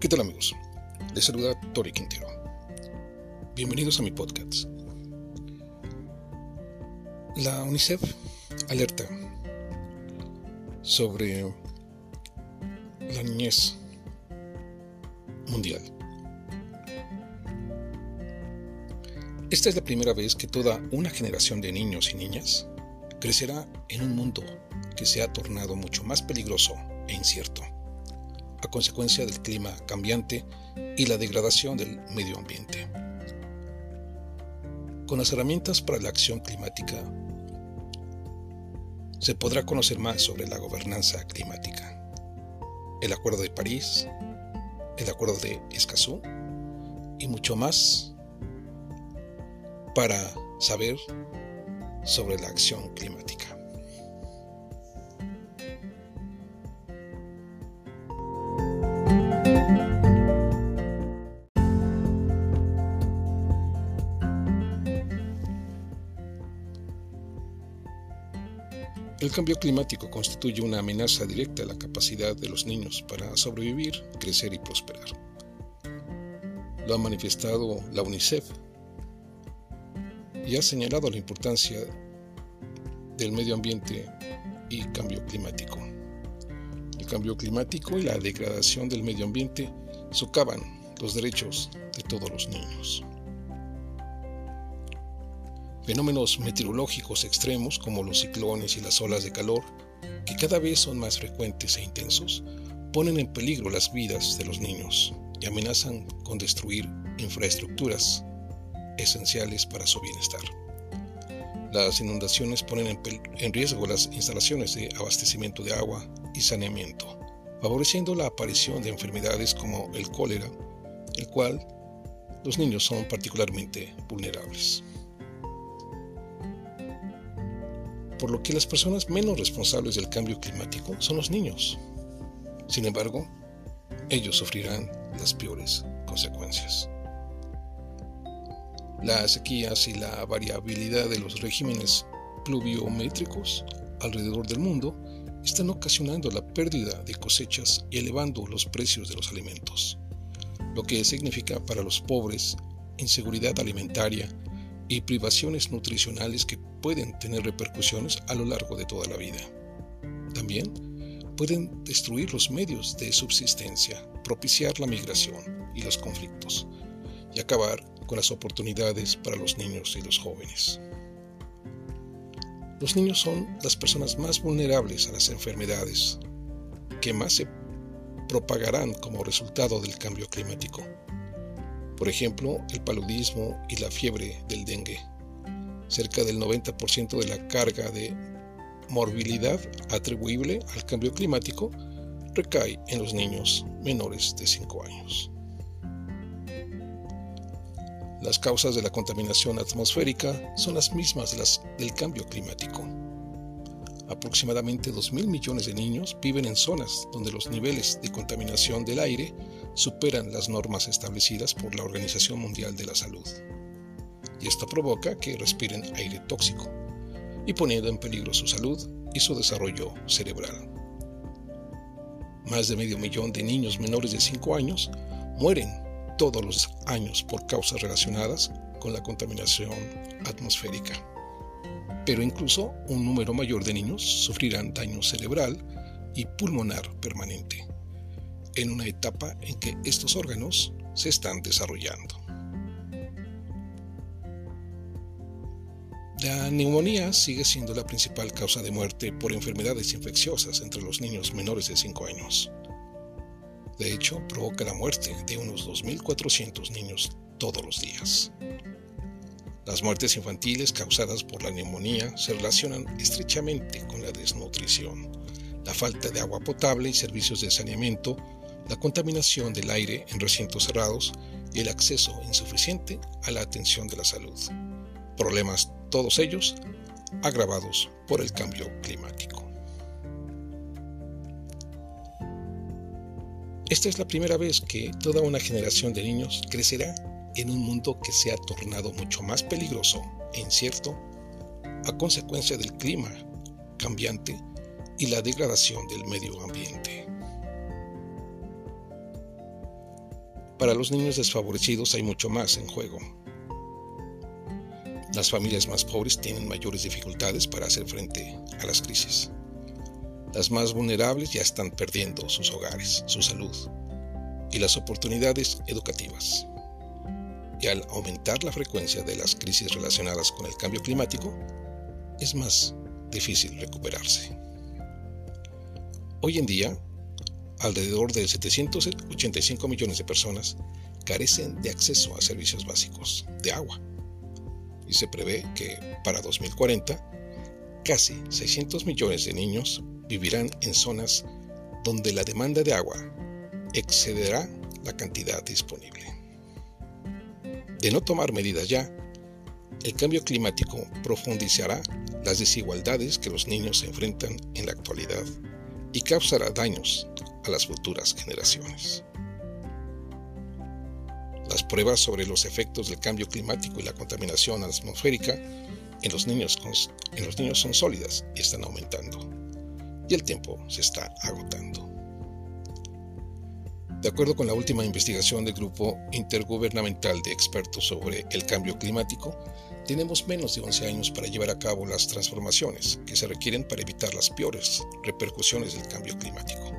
¿Qué tal amigos? Les saluda Tori Quintero. Bienvenidos a mi podcast. La UNICEF alerta sobre la niñez mundial. Esta es la primera vez que toda una generación de niños y niñas crecerá en un mundo que se ha tornado mucho más peligroso e incierto, a consecuencia del clima cambiante y la degradación del medio ambiente. Con las herramientas para la acción climática, se podrá conocer más sobre la gobernanza climática, el Acuerdo de París, el Acuerdo de Escazú y mucho más para saber sobre la acción climática. El cambio climático constituye una amenaza directa a la capacidad de los niños para sobrevivir, crecer y prosperar. Lo ha manifestado la UNICEF y ha señalado la importancia del medio ambiente y cambio climático. El cambio climático y la degradación del medio ambiente socavan los derechos de todos los niños. Fenómenos meteorológicos extremos como los ciclones y las olas de calor, que cada vez son más frecuentes e intensos, ponen en peligro las vidas de los niños y amenazan con destruir infraestructuras esenciales para su bienestar. Las inundaciones ponen en, riesgo las instalaciones de abastecimiento de agua y saneamiento, favoreciendo la aparición de enfermedades como el cólera, el cual los niños son particularmente vulnerables. Por lo que las personas menos responsables del cambio climático son los niños. Sin embargo, ellos sufrirán las peores consecuencias. Las sequías y la variabilidad de los regímenes pluviométricos alrededor del mundo están ocasionando la pérdida de cosechas y elevando los precios de los alimentos, lo que significa para los pobres inseguridad alimentaria y privaciones nutricionales que pueden tener repercusiones a lo largo de toda la vida. También pueden destruir los medios de subsistencia, propiciar la migración y los conflictos, y acabar con las oportunidades para los niños y los jóvenes. Los niños son las personas más vulnerables a las enfermedades, que más se propagarán como resultado del cambio climático por ejemplo, el paludismo y la fiebre del dengue. Cerca del 90% de la carga de morbilidad atribuible al cambio climático recae en los niños menores de 5 años. Las causas de la contaminación atmosférica son las mismas las del cambio climático. Aproximadamente 2.000 millones de niños viven en zonas donde los niveles de contaminación del aire superan las normas establecidas por la Organización Mundial de la Salud. Y esto provoca que respiren aire tóxico y poniendo en peligro su salud y su desarrollo cerebral. Más de medio millón de niños menores de 5 años mueren todos los años por causas relacionadas con la contaminación atmosférica pero incluso un número mayor de niños sufrirán daño cerebral y pulmonar permanente, en una etapa en que estos órganos se están desarrollando. La neumonía sigue siendo la principal causa de muerte por enfermedades infecciosas entre los niños menores de 5 años. De hecho, provoca la muerte de unos 2.400 niños todos los días. Las muertes infantiles causadas por la neumonía se relacionan estrechamente con la desnutrición, la falta de agua potable y servicios de saneamiento, la contaminación del aire en recintos cerrados y el acceso insuficiente a la atención de la salud. Problemas todos ellos agravados por el cambio climático. Esta es la primera vez que toda una generación de niños crecerá en un mundo que se ha tornado mucho más peligroso e incierto a consecuencia del clima cambiante y la degradación del medio ambiente. Para los niños desfavorecidos hay mucho más en juego. Las familias más pobres tienen mayores dificultades para hacer frente a las crisis. Las más vulnerables ya están perdiendo sus hogares, su salud y las oportunidades educativas. Y al aumentar la frecuencia de las crisis relacionadas con el cambio climático, es más difícil recuperarse. Hoy en día, alrededor de 785 millones de personas carecen de acceso a servicios básicos de agua. Y se prevé que para 2040, casi 600 millones de niños vivirán en zonas donde la demanda de agua excederá la cantidad disponible. De no tomar medidas ya, el cambio climático profundizará las desigualdades que los niños enfrentan en la actualidad y causará daños a las futuras generaciones. Las pruebas sobre los efectos del cambio climático y la contaminación atmosférica en los niños, en los niños son sólidas y están aumentando, y el tiempo se está agotando. De acuerdo con la última investigación del Grupo Intergubernamental de Expertos sobre el Cambio Climático, tenemos menos de 11 años para llevar a cabo las transformaciones que se requieren para evitar las peores repercusiones del cambio climático.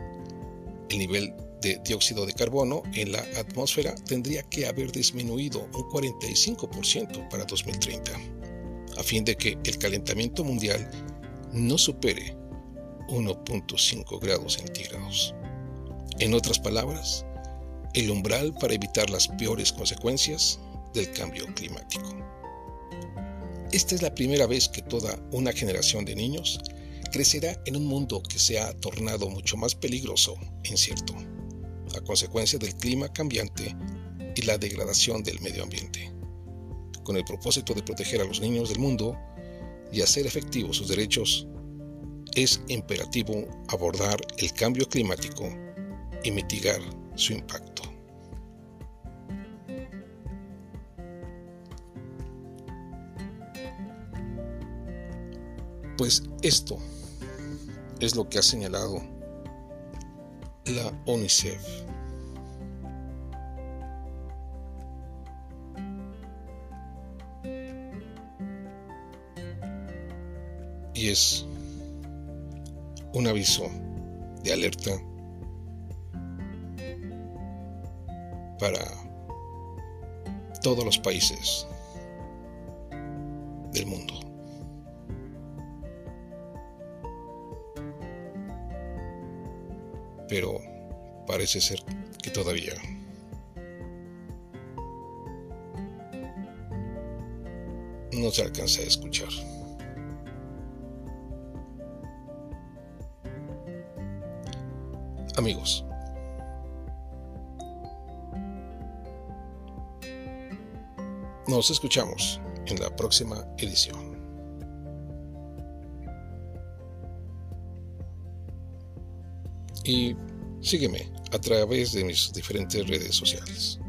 El nivel de dióxido de carbono en la atmósfera tendría que haber disminuido un 45% para 2030, a fin de que el calentamiento mundial no supere 1.5 grados centígrados. En otras palabras, el umbral para evitar las peores consecuencias del cambio climático. Esta es la primera vez que toda una generación de niños crecerá en un mundo que se ha tornado mucho más peligroso e incierto, a consecuencia del clima cambiante y la degradación del medio ambiente. Con el propósito de proteger a los niños del mundo y hacer efectivos sus derechos, es imperativo abordar el cambio climático y mitigar su impacto. Pues esto es lo que ha señalado la UNICEF. Y es un aviso de alerta para todos los países del mundo. Pero parece ser que todavía no se alcanza a escuchar. Amigos, Nos escuchamos en la próxima edición. Y sígueme a través de mis diferentes redes sociales.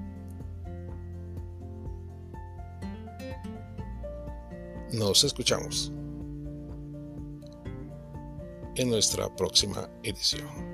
Nos escuchamos en nuestra próxima edición.